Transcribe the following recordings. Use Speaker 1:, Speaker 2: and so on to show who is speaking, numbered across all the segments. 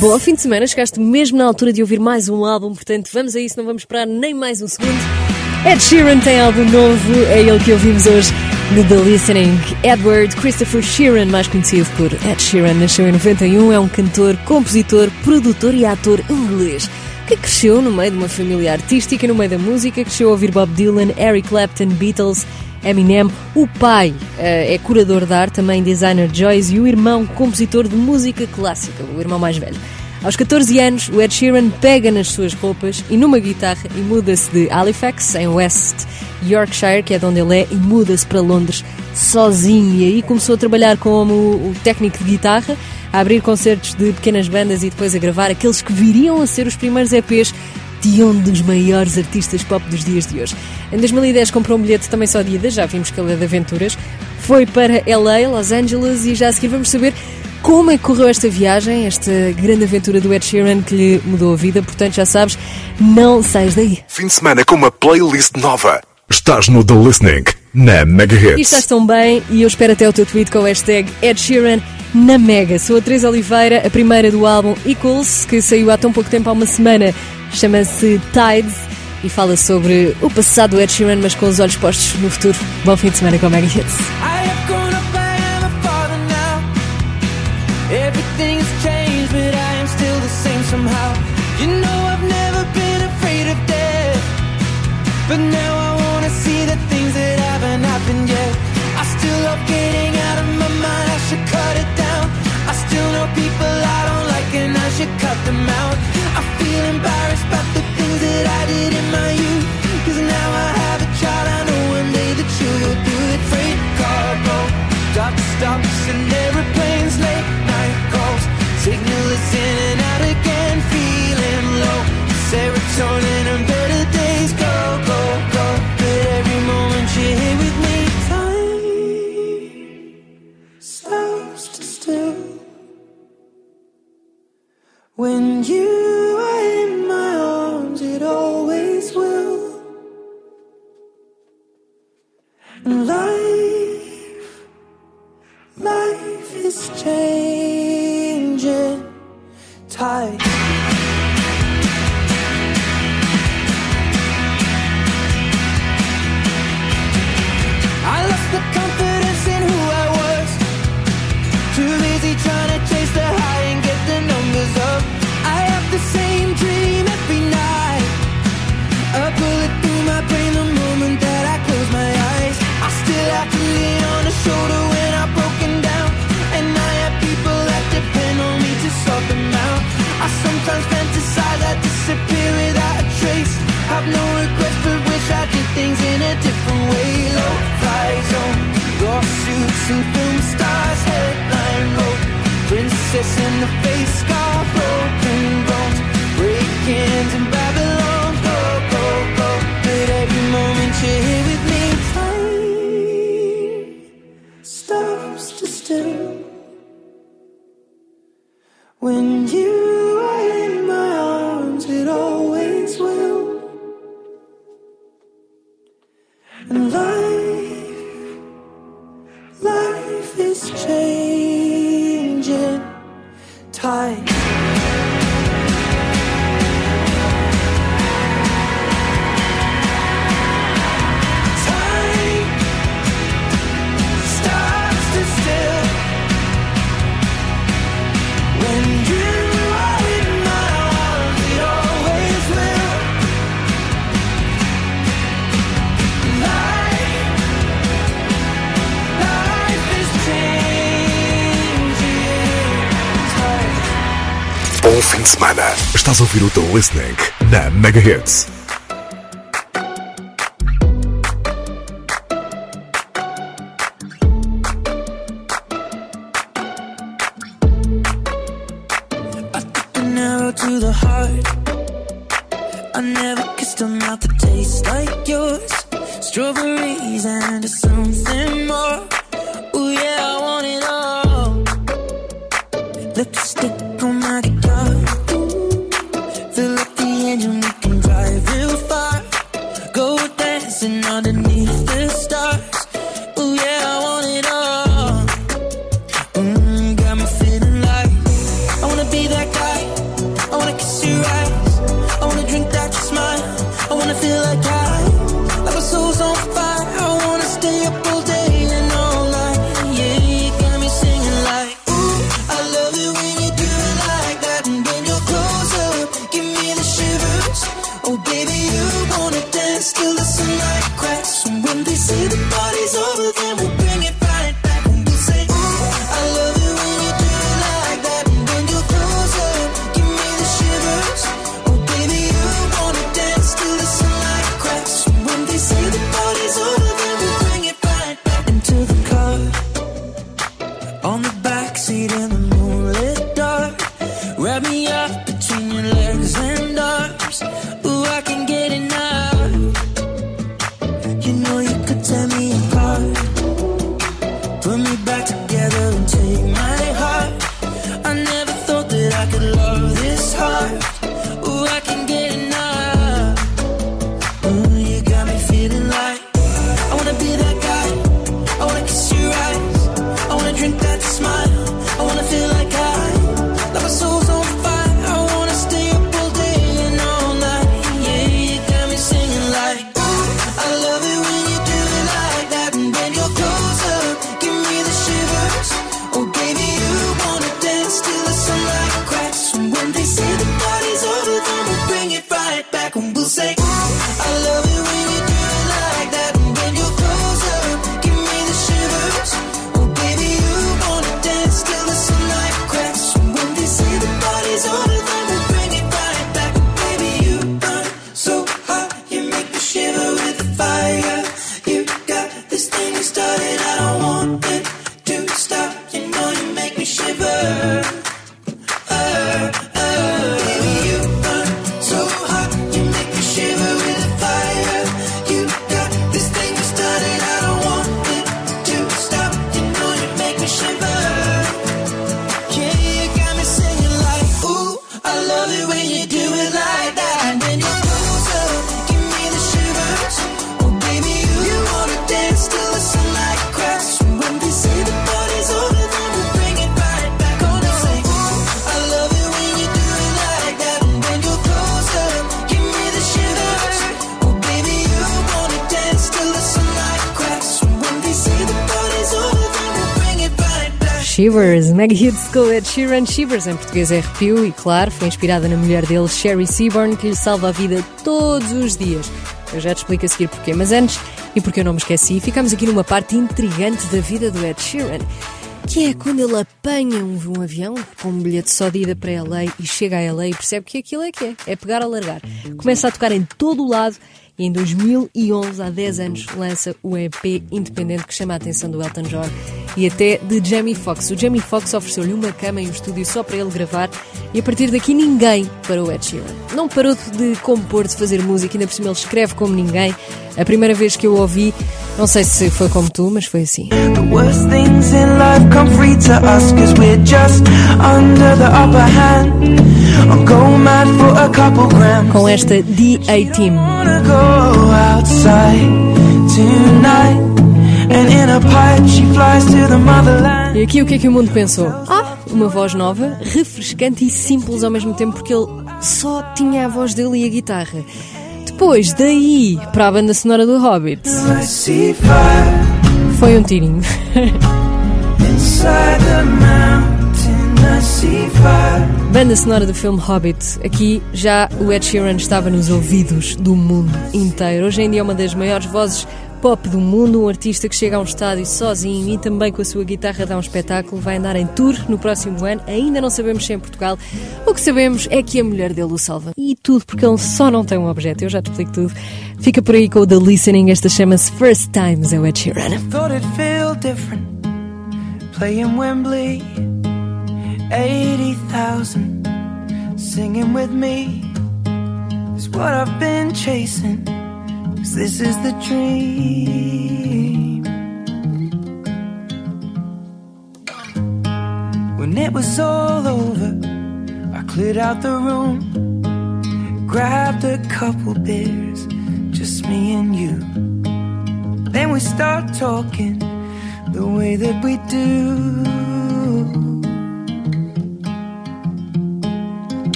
Speaker 1: Bom fim de semana, chegaste mesmo na altura de ouvir mais um álbum, portanto vamos a isso, não vamos esperar nem mais um segundo. Ed Sheeran tem álbum novo, é ele que ouvimos hoje no The Listening. Edward Christopher Sheeran, mais conhecido por Ed Sheeran, nasceu em 91, é um cantor, compositor, produtor e ator inglês que cresceu no meio de uma família artística, no meio da música, cresceu a ouvir Bob Dylan, Eric Clapton, Beatles, Eminem. O pai uh, é curador de arte, também designer Joyce, e o irmão, compositor de música clássica, o irmão mais velho. Aos 14 anos, o Ed Sheeran pega nas suas roupas e numa guitarra e muda-se de Halifax, em West Yorkshire, que é de onde ele é, e muda-se para Londres sozinho. E aí começou a trabalhar como o técnico de guitarra, a abrir concertos de pequenas bandas e depois a gravar aqueles que viriam a ser os primeiros EPs de um dos maiores artistas pop dos dias de hoje. Em 2010 comprou um bilhete também só de ida, já vimos que ele é de aventuras. Foi para LA, Los Angeles, e já a seguir vamos saber como é que correu esta viagem, esta grande aventura do Ed Sheeran que lhe mudou a vida. Portanto, já sabes, não sais daí.
Speaker 2: Fim de semana com uma playlist nova. Estás no The Listening, na Mega Hits.
Speaker 1: E estás tão bem, e eu espero até o teu tweet com o hashtag Ed Sheeran na Mega. Sou a Teresa Oliveira, a primeira do álbum Equals, que saiu há tão pouco tempo, há uma semana. Chama-se Tides e fala sobre o passado do Ed Sheeran, mas com os olhos postos no futuro. Bom fim de semana com a Mega Hits.
Speaker 3: But now I wanna see the things that haven't happened yet. I still love getting out of my mind. I should cut it down. I still know people I don't like, and I should cut them out. I feel embarrassed about the things that I did in my youth. Cause now I have a child. I know one day that you will do it. Freight car roll, stop stops and airplanes, late night calls. Signal is in and out again, feeling low. Serotonin and Princess in the face, scar, broken bones, break-ins in
Speaker 2: Estás ouvir o Listening, na Mega Hits.
Speaker 3: To the heart. I never kissed a mouth that tastes Wrap me Shivers,
Speaker 1: mega hits com Ed Sheeran. Shivers em português é arrepio e, claro, foi inspirada na mulher dele, Sherry Seaborn, que lhe salva a vida todos os dias. Eu já te explico a seguir porquê, mas antes, e porque eu não me esqueci, ficamos aqui numa parte intrigante da vida do Ed Sheeran, que é quando ele apanha um, um avião com um bilhete só de ida para LA e chega a LA e percebe que aquilo é que é, é pegar a largar. Começa a tocar em todo o lado e em 2011, há 10 anos, lança o EP independente que chama a atenção do Elton John e até de Jamie Foxx. O Jamie Foxx ofereceu-lhe uma cama e um estúdio só para ele gravar e a partir daqui ninguém parou o Ed Sheeran. Não parou de compor, de fazer música, ainda por cima ele escreve como ninguém. A primeira vez que eu o ouvi, não sei se foi como tu, mas foi assim. Com esta D-A-Team.
Speaker 4: Wanna go outside tonight And in a pipe she flies to the motherland
Speaker 1: E aqui o que é que o mundo pensou? Ah, uma voz nova, refrescante e simples ao mesmo tempo, porque ele só tinha a voz dele e a guitarra. Depois, daí para a banda sonora do Hobbit, foi um tirinho. Banda sonora do filme Hobbit. Aqui já o Ed Sheeran estava nos ouvidos do mundo inteiro. Hoje em dia é uma das maiores vozes pop do mundo, um artista que chega a um estádio sozinho e também com a sua guitarra dá um espetáculo, vai andar em tour no próximo ano, ainda não sabemos se é em Portugal. O que sabemos é que a mulher dele o salva. E tudo porque ele só não tem um objeto, eu já te explico tudo. Fica por aí com o The Listening, esta chama-se First Times, é o Ed Sheeran.
Speaker 4: 80,000 singing with me is what I've been chasing. Cause this is the dream. When it was all over, I cleared out the room, grabbed a couple beers, just me and you. Then we start talking the way that we do.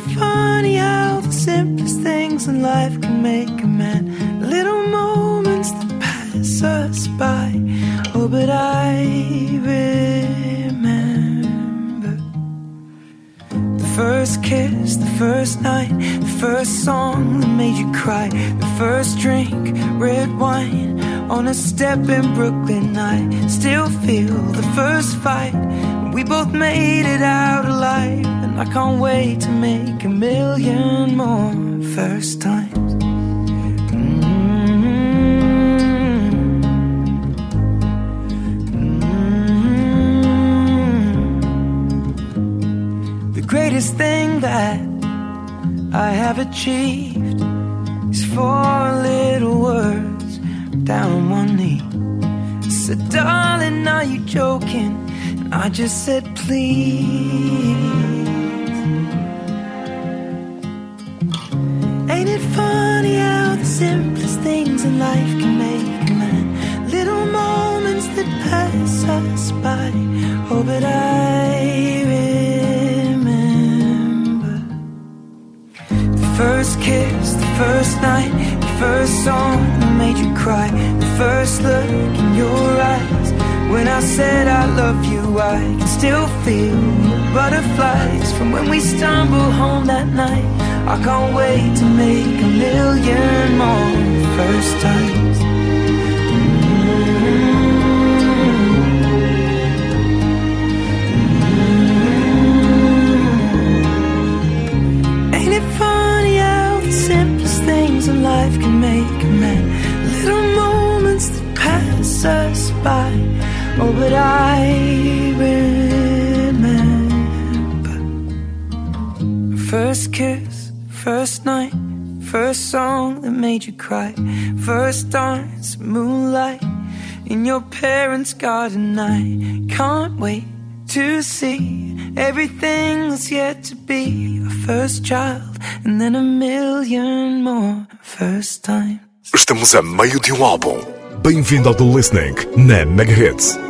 Speaker 4: Funny how the simplest things in life can make a man? Little moments that pass us by. Oh, but I remember the first kiss, the first night, the first song that made you cry, the first drink, red wine on a step in Brooklyn. I still feel the first fight. We both made it out alive, and I can't wait to make a million more first times. Mm. Mm.
Speaker 3: greatest thing that I have achieved is four little words down on one knee. I said, darling, are you joking? I just said, please. Ain't it funny how the simplest things in life can make a man? Little moments that pass us by. Oh, but I remember the first kiss, the first night, the first song that made you cry, the first look in your eyes. When I said I love you, I can still feel the butterflies from when we stumbled home that night. I can't wait to make a million more first times. Ain't it funny how the simplest things in life can make a man? Little moments that pass us by. Oh, but I remember first kiss, first night, first song that made you cry, first dance, moonlight in your parents' garden. I can't wait to see everything that's yet to be a first child and then a million more first times.
Speaker 2: Estamos a meio de um álbum. Bem-vindo ao The Listening na Megahits.
Speaker 3: Every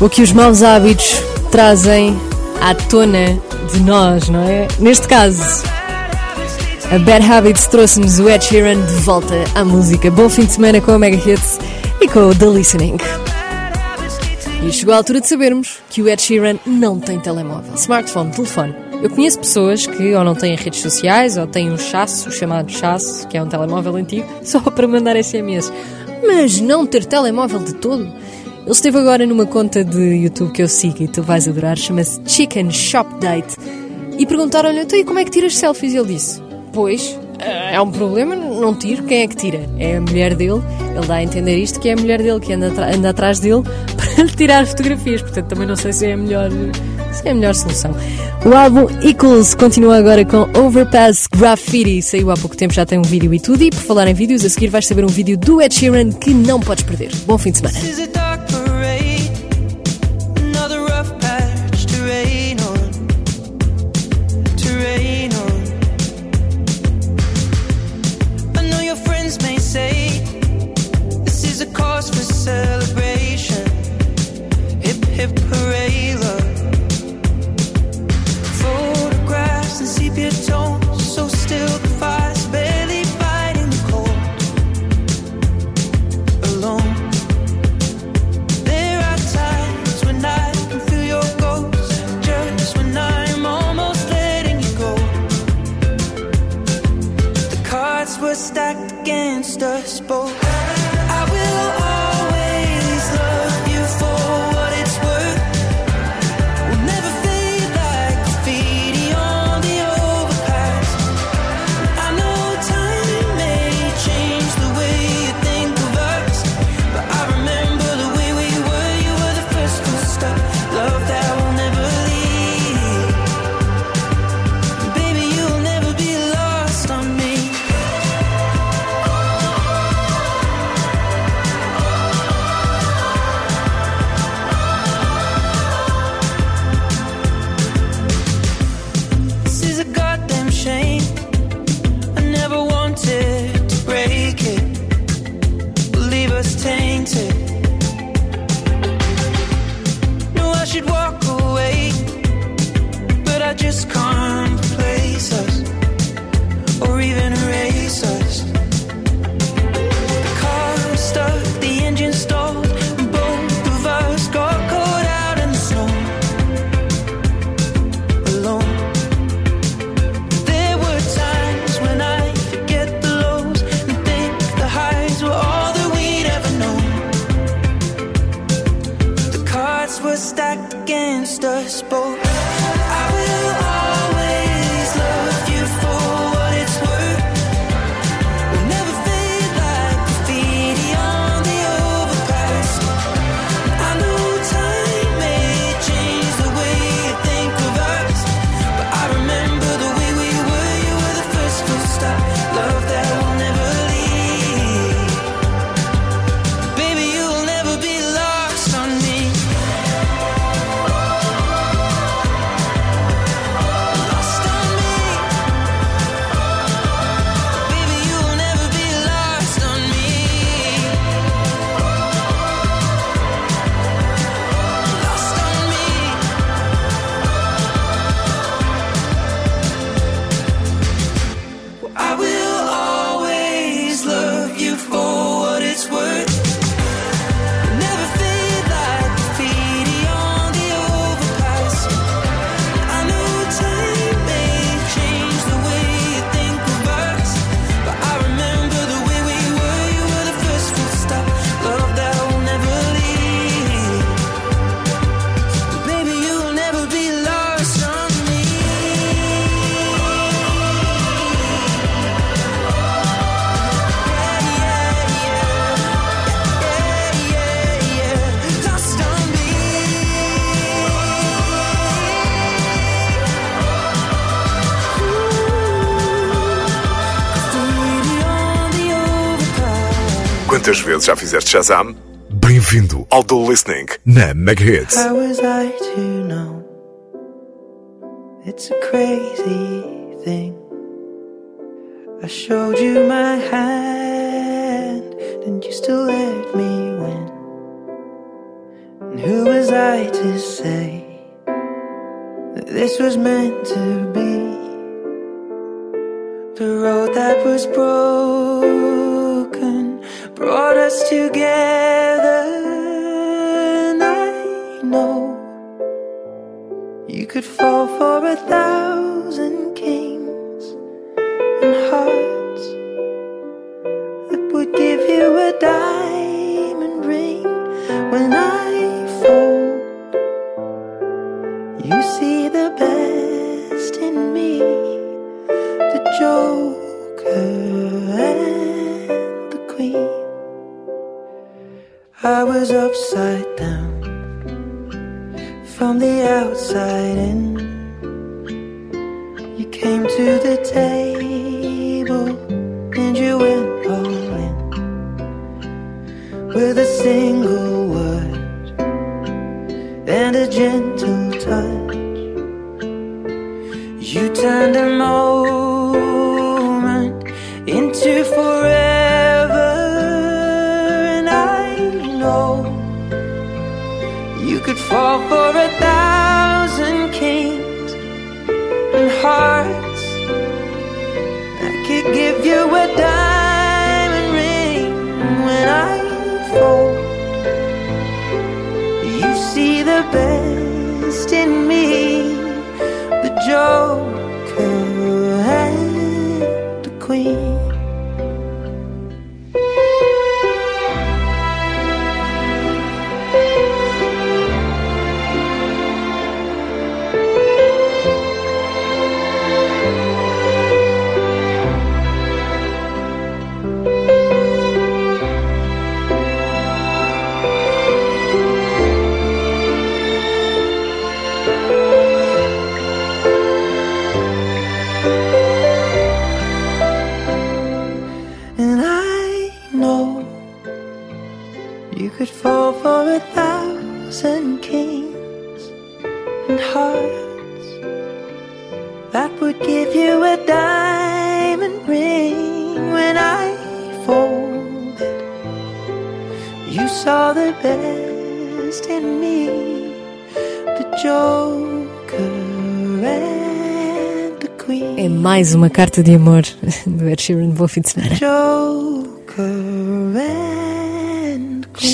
Speaker 3: o que os maus hábitos trazem à tona de nós, não é? Neste caso, a Bad Habits trouxe-nos o Ed Sheeran de volta à música. Bom fim de semana com a Mega Hits e com o The Listening. E chegou a altura de sabermos que o Ed Sheeran não tem telemóvel, smartphone, telefone. Eu conheço pessoas que ou não têm redes sociais ou têm um chasso, chamado chasso, que é um telemóvel antigo, só para mandar SMS. Mas não ter telemóvel de todo? Ele esteve agora numa conta de YouTube que eu sigo e tu vais adorar, chama-se Chicken Shop Date. E perguntaram-lhe, então e como é que tiras selfies? E ele disse, pois, é um problema, não tiro. Quem é que tira? É a mulher dele. Ele dá a entender isto que é a mulher dele que anda, anda atrás dele para lhe tirar fotografias. Portanto, também não sei se é a melhor, se é a melhor solução. O álbum Equals continua agora com Overpass Graffiti. Saiu há pouco tempo, já tem um vídeo e tudo. E por falar em vídeos, a seguir vais saber um vídeo do Ed Sheeran que não podes perder. Bom fim de semana.
Speaker 5: Overpass.
Speaker 2: Quantas vezes já fizeste Shazam? Bem-vindo ao The Listening na Mega Hits.
Speaker 5: How was I to know? It's a crazy thing. I showed you my hand, and you still let me win.
Speaker 3: And who was I to say that this was meant to be? The road that was broken brought us together. And I know you could fall for a thousand kings and hearts that would give you a diamond ring when I fold. You see the best in me, the joker I was upside down from the outside in. You came to the table and you went all in with a single word and a gentle touch. You turned moment could fall for a thousand kings and hearts. I could give you a diamond ring when I fold. You see the best in me, you could fall for a thousand kings and hearts that would give you a diamond ring when I folded. You saw the best in me, the joker and the queen.
Speaker 1: É mais uma carta de amor do Ed Sheeran. De semana.
Speaker 3: Joker and.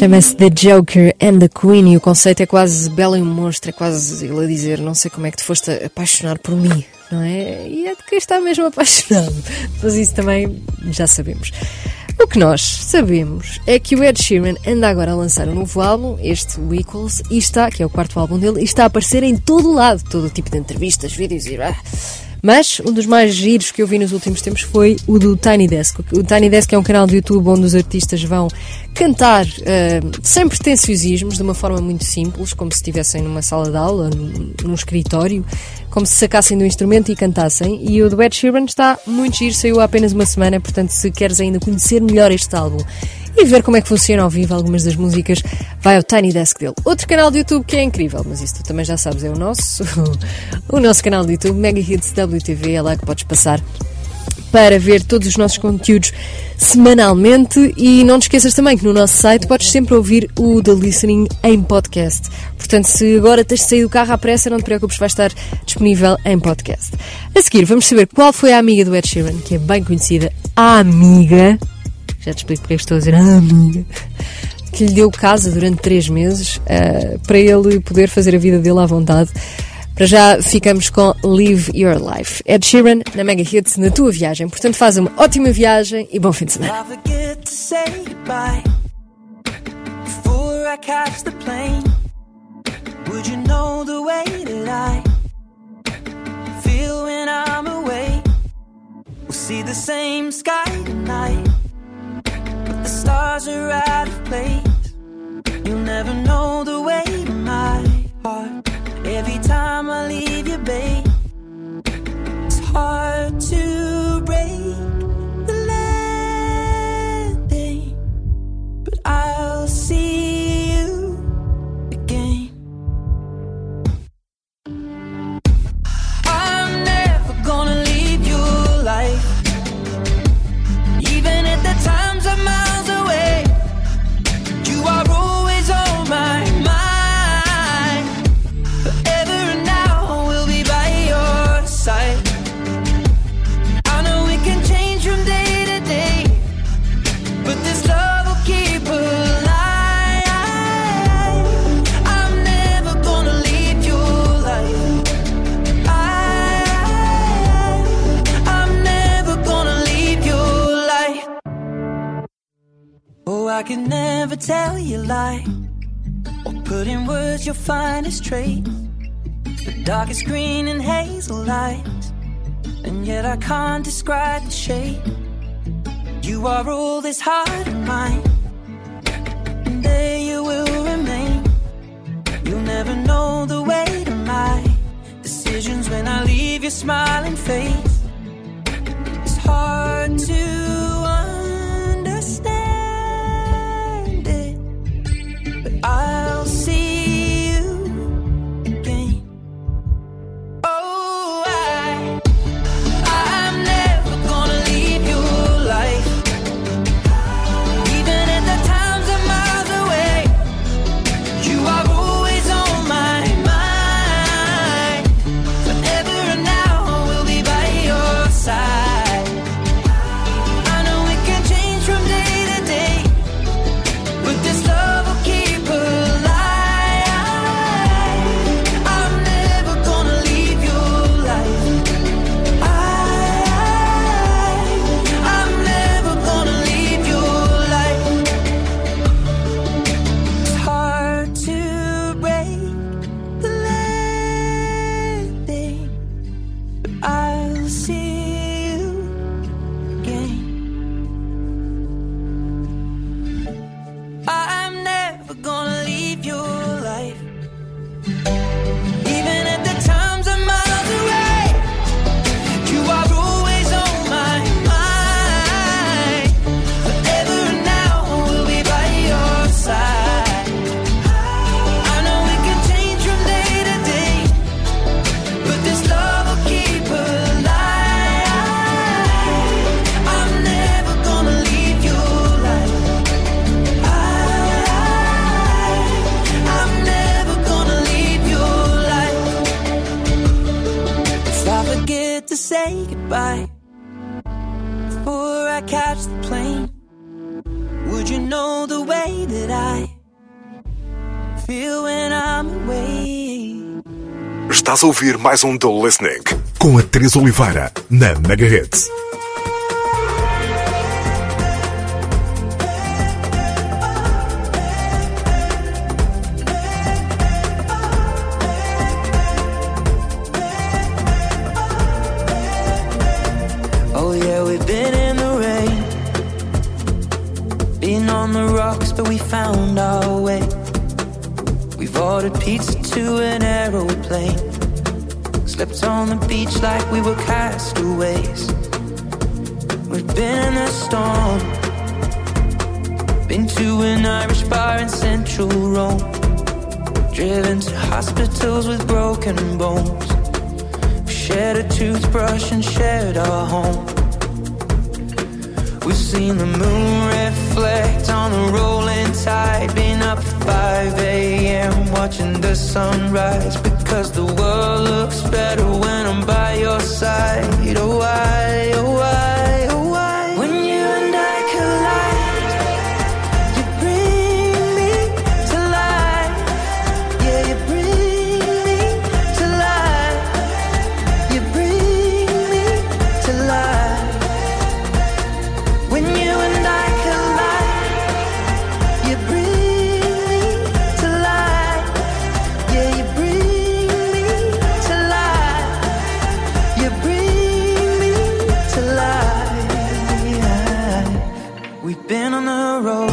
Speaker 1: Chama-se The Joker and the Queen e o conceito é quase belo e monstro, é quase ele a dizer: Não sei como é que te foste apaixonar por mim, não é? E é de quem está mesmo apaixonado. Mas isso também já sabemos. O que nós sabemos é que o Ed Sheeran anda agora a lançar um novo álbum, este o Equals, e está, que é o quarto álbum dele, e está a aparecer em todo lado, todo tipo de entrevistas, vídeos e. ah. Mas um dos mais giros que eu vi nos últimos tempos foi o do Tiny Desk. O Tiny Desk é um canal do YouTube onde os artistas vão cantar ah, sem pretenciosismos, de uma forma muito simples, como se estivessem numa sala de aula, num, num escritório, como se sacassem do instrumento e cantassem. E o do Ed Sheeran está muito giro, saiu há apenas uma semana, portanto, se queres ainda conhecer melhor este álbum e ver como é que funciona ao vivo algumas das músicas, vai ao Tiny Desk dele. Outro canal do YouTube que é incrível, mas isso tu também já sabes, é o nosso, o nosso canal do YouTube, Mega Hits WTV, é lá que podes passar para ver todos os nossos conteúdos semanalmente e não te esqueças também que no nosso site podes sempre ouvir o The Listening em podcast. Portanto, se agora tens de sair do carro à pressa, não te preocupes, vai estar disponível em podcast. A seguir, vamos saber qual foi a amiga do Ed Sheeran, que é bem conhecida, a amiga, já te explico porque é estou a dizer a amiga, que lhe deu casa durante três meses eh, para ele poder fazer a vida dele à vontade. Para já ficamos com Live Your Life. Ed Sheeran na Mega Hits na tua viagem. Portanto, faz uma ótima viagem e bom fim de semana.
Speaker 3: See the same sky tonight, the stars are out of place. You'll never know the way my heart. Every time I leave you, babe, it's hard to break I could never tell you lie or put in words your finest trait. The darkest green and hazel light, and yet I can't describe the shape. You are all this heart of mine, and there you will remain. You'll never know the weight of my decisions when I leave your smiling face. It's hard to
Speaker 2: Estás a ouvir mais um The Listening com a Teresa Oliveira na Megahits.
Speaker 3: Oh yeah, we've been in the rain, been on the rocks, but we found our way. We've ordered pizza to an aeroplane, slept on the beach like we were castaways. We've been in the storm, been to an Irish bar in central Rome, driven to hospitals with broken bones. We Shared a toothbrush and shared our home. We've seen the moon reflect on the rolling tide. Been up at 5 a.m. watching the sunrise. Because the world looks better when I'm by your side. Oh, why, oh, why, been on the road.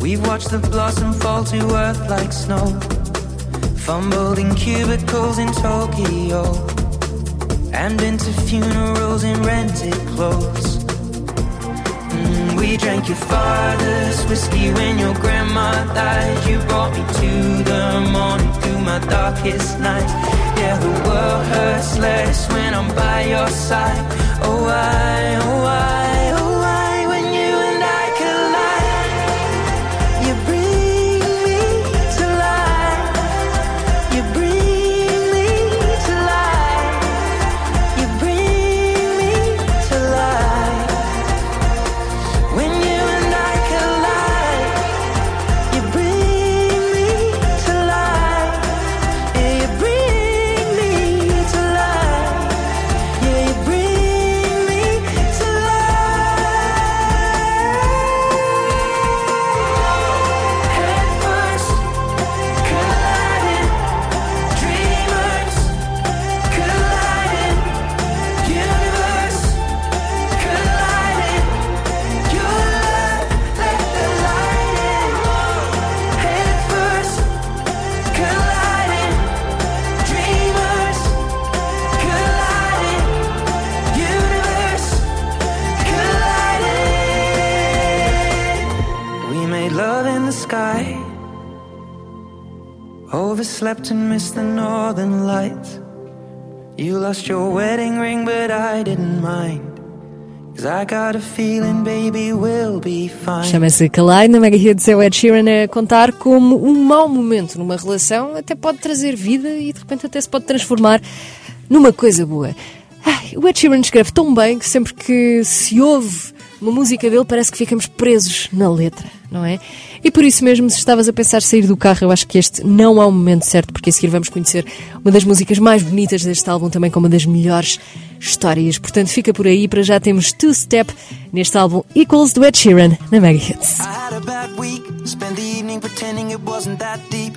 Speaker 3: We've watched the blossom fall to earth like snow. Fumbled in cubicles in Tokyo and into funerals in rented clothes. Mm, we drank your father's whiskey when your grandma died. You brought me to the morning through my darkest night. Yeah, the world hurts less when I'm by your side. Oh, I, oh, why, overslept and missed the northern. You lost your wedding ring, but I didn't mind.
Speaker 1: Chama-se Kalai na Mega Hits, é o Ed Sheeran a contar como um mau momento numa relação até pode trazer vida e de repente até se pode transformar numa coisa boa. Ai, o Ed Sheeran escreve tão bem que sempre que se ouve uma música dele parece que ficamos presos na letra, não é? E por isso mesmo, se estavas a pensar sair do carro, eu acho que este não é o momento certo, porque a seguir vamos conhecer uma das músicas mais bonitas deste álbum, também com uma das melhores histórias. Portanto, fica por aí, para já temos Two Step neste álbum Equals do Ed Sheeran na Mega Hits.
Speaker 3: I had a bad week, spent the evening pretending it wasn't that deep.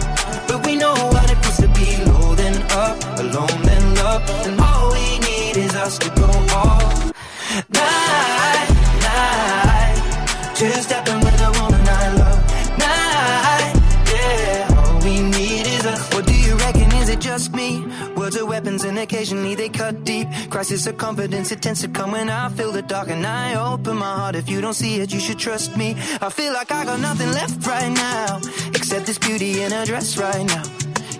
Speaker 3: alone love. And all we need is us to go all night, night. Two stepping with a woman I love. Night, yeah. All we need is us. What do you reckon? Is it just me? Words are weapons and occasionally they cut deep. Crisis of confidence, it tends to come when I feel the dark and I open my heart. If you don't see it, you should trust me. I feel like I got nothing left right now, except this beauty in a dress right now.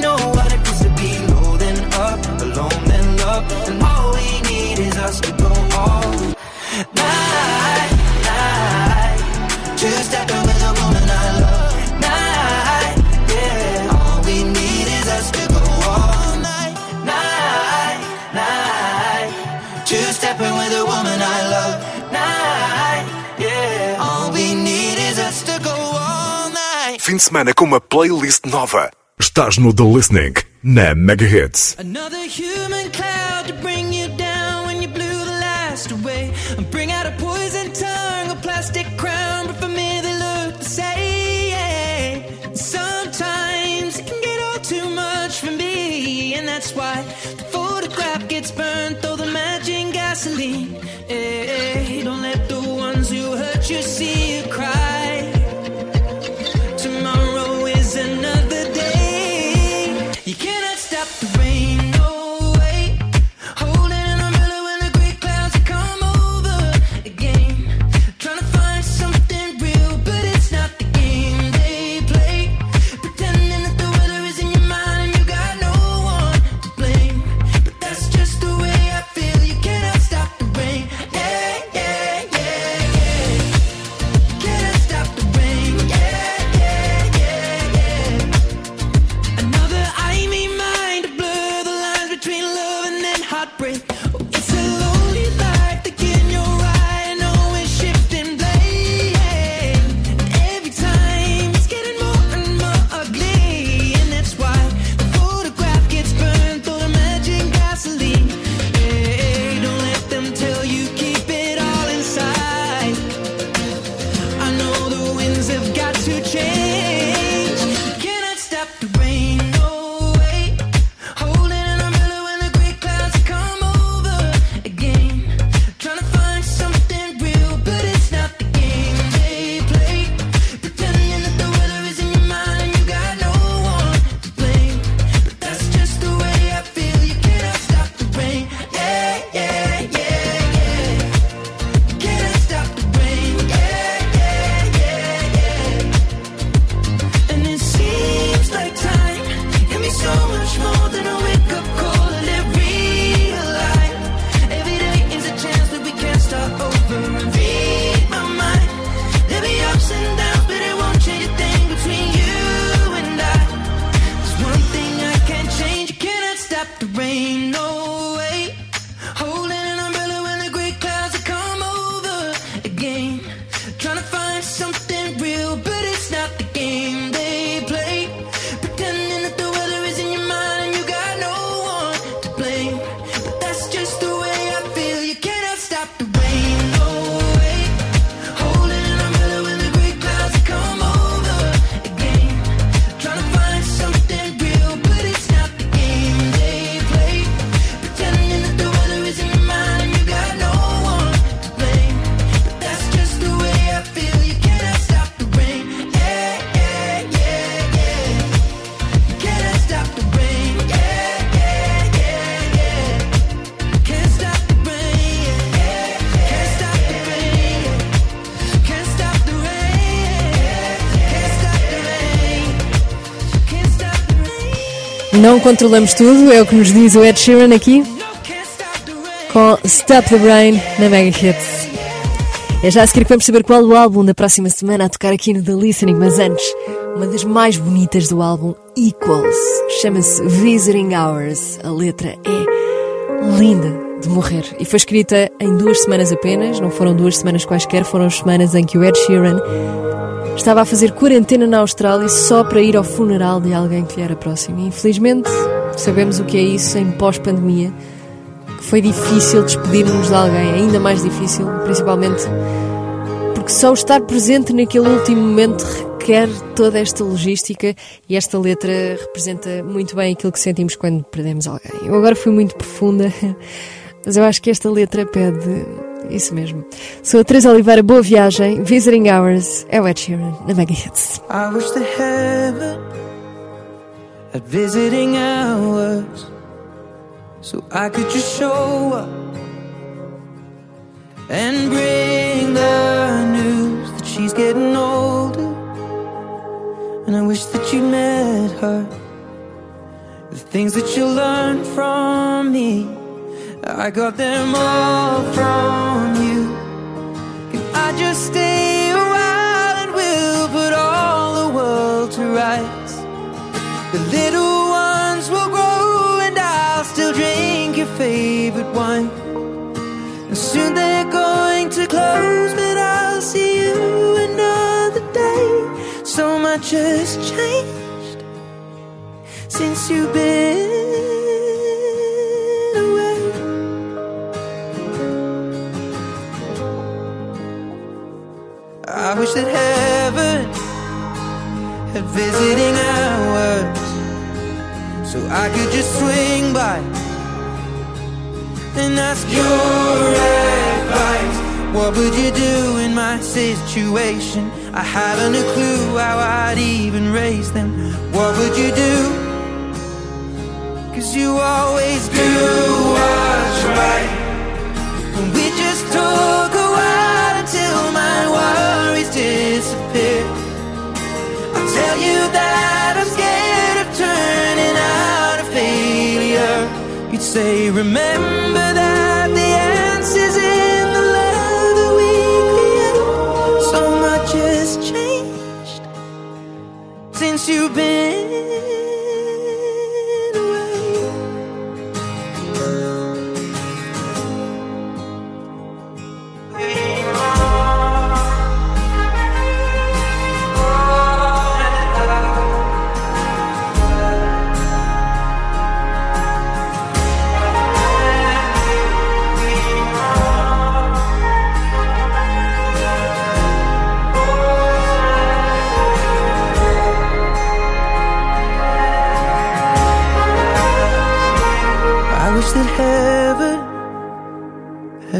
Speaker 3: Know what it feels to be low then up, alone then love. And all we need is us to go all night, night. Two stepping with a woman I love. Night, yeah. All we need is us to go all night, night, night. Two stepping with a woman I love. Night, yeah. All we need is us to go all night.
Speaker 2: Fim de semana com uma playlist nova. Estás no The Listening, na Mega Hits.
Speaker 3: Another human cloud
Speaker 1: Não controlamos tudo, é o que nos diz o Ed Sheeran aqui com Stop the Brain na Mega Hits. É já a seguir que vamos saber qual o álbum da próxima semana a tocar aqui no The Listening, mas antes, uma das mais bonitas do álbum, Equals. Chama-se Visiting Hours. A letra é linda de morrer e foi escrita em duas semanas apenas, não foram duas semanas quaisquer, foram as semanas em que o Ed Sheeran estava a fazer quarentena na Austrália só para ir ao funeral de alguém que lhe era próximo. Infelizmente, sabemos o que é isso em pós-pandemia foi difícil despedirmos de alguém, ainda mais difícil, principalmente porque só estar presente naquele último momento requer toda esta logística e esta letra representa muito bem aquilo que sentimos quando perdemos alguém. Eu agora fui muito profunda, mas eu acho que esta letra pede isso mesmo. Sou a Teresa Oliveira, boa viagem, Visiting Hours, é o Ed Sheeran, na Mega Hits.
Speaker 3: I wish that heaven had visiting hours so I could just show up and bring the news that she's getting older. And I wish that you met her. The things that you learned from me, I got them all from you. Can I just stay a while and we'll put all the world to rights? The little ones will grow and I'll still drink your favorite wine. And soon they're going to close, but I'll see you another day. So much has changed since you've been I wish that heaven had visiting hours so I could just swing by and ask your advice. What would you do in my situation? I haven't a clue how I'd even raise them. What would you do? Cause you always do what's right. And we just took you that I'm scared of turning out a failure. You'd say, remember that the answer's in the love that we create. So much has changed since you've been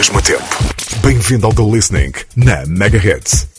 Speaker 3: mesmo tempo. Bem-vindo ao The Listening na Mega Hits.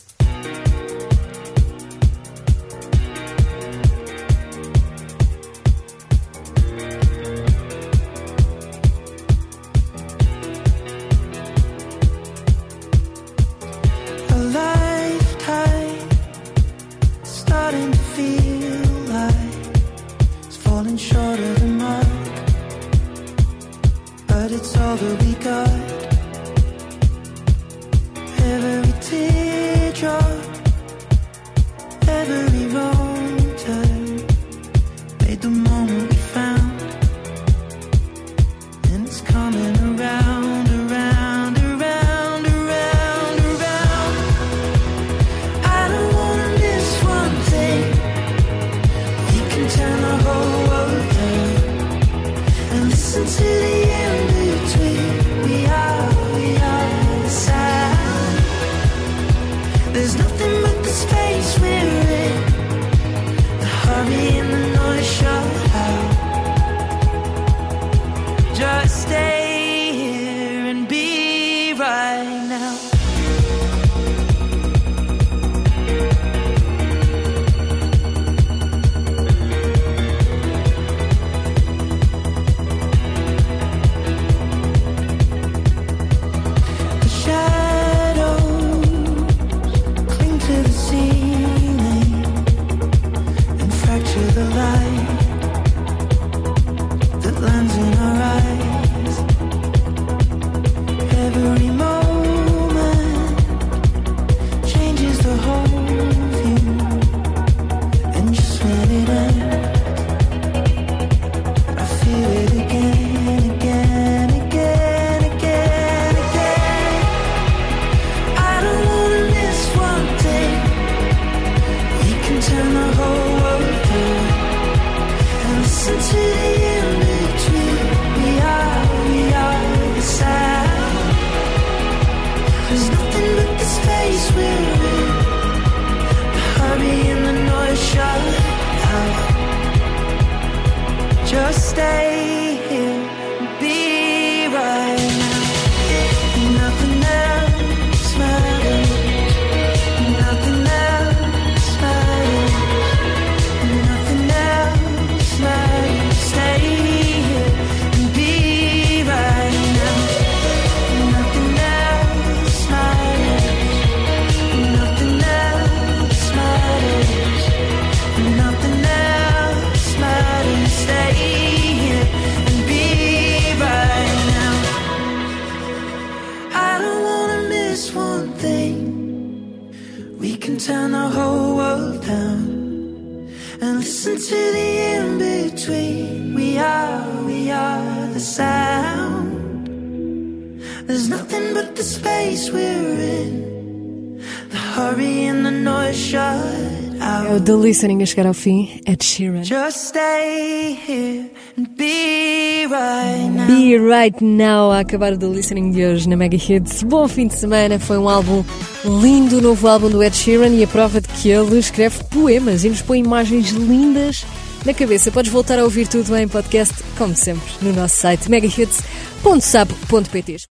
Speaker 1: The Listening a chegar ao fim, Ed Sheeran.
Speaker 6: Just stay here and be right now.
Speaker 1: Be right now a acabar o The Listening de hoje na Mega Hits. Bom fim de semana, foi um álbum lindo, o novo álbum do Ed Sheeran e a prova de que ele escreve poemas e nos põe imagens lindas na cabeça. Podes voltar a ouvir tudo em podcast, como sempre, no nosso site megahits.sab.pt.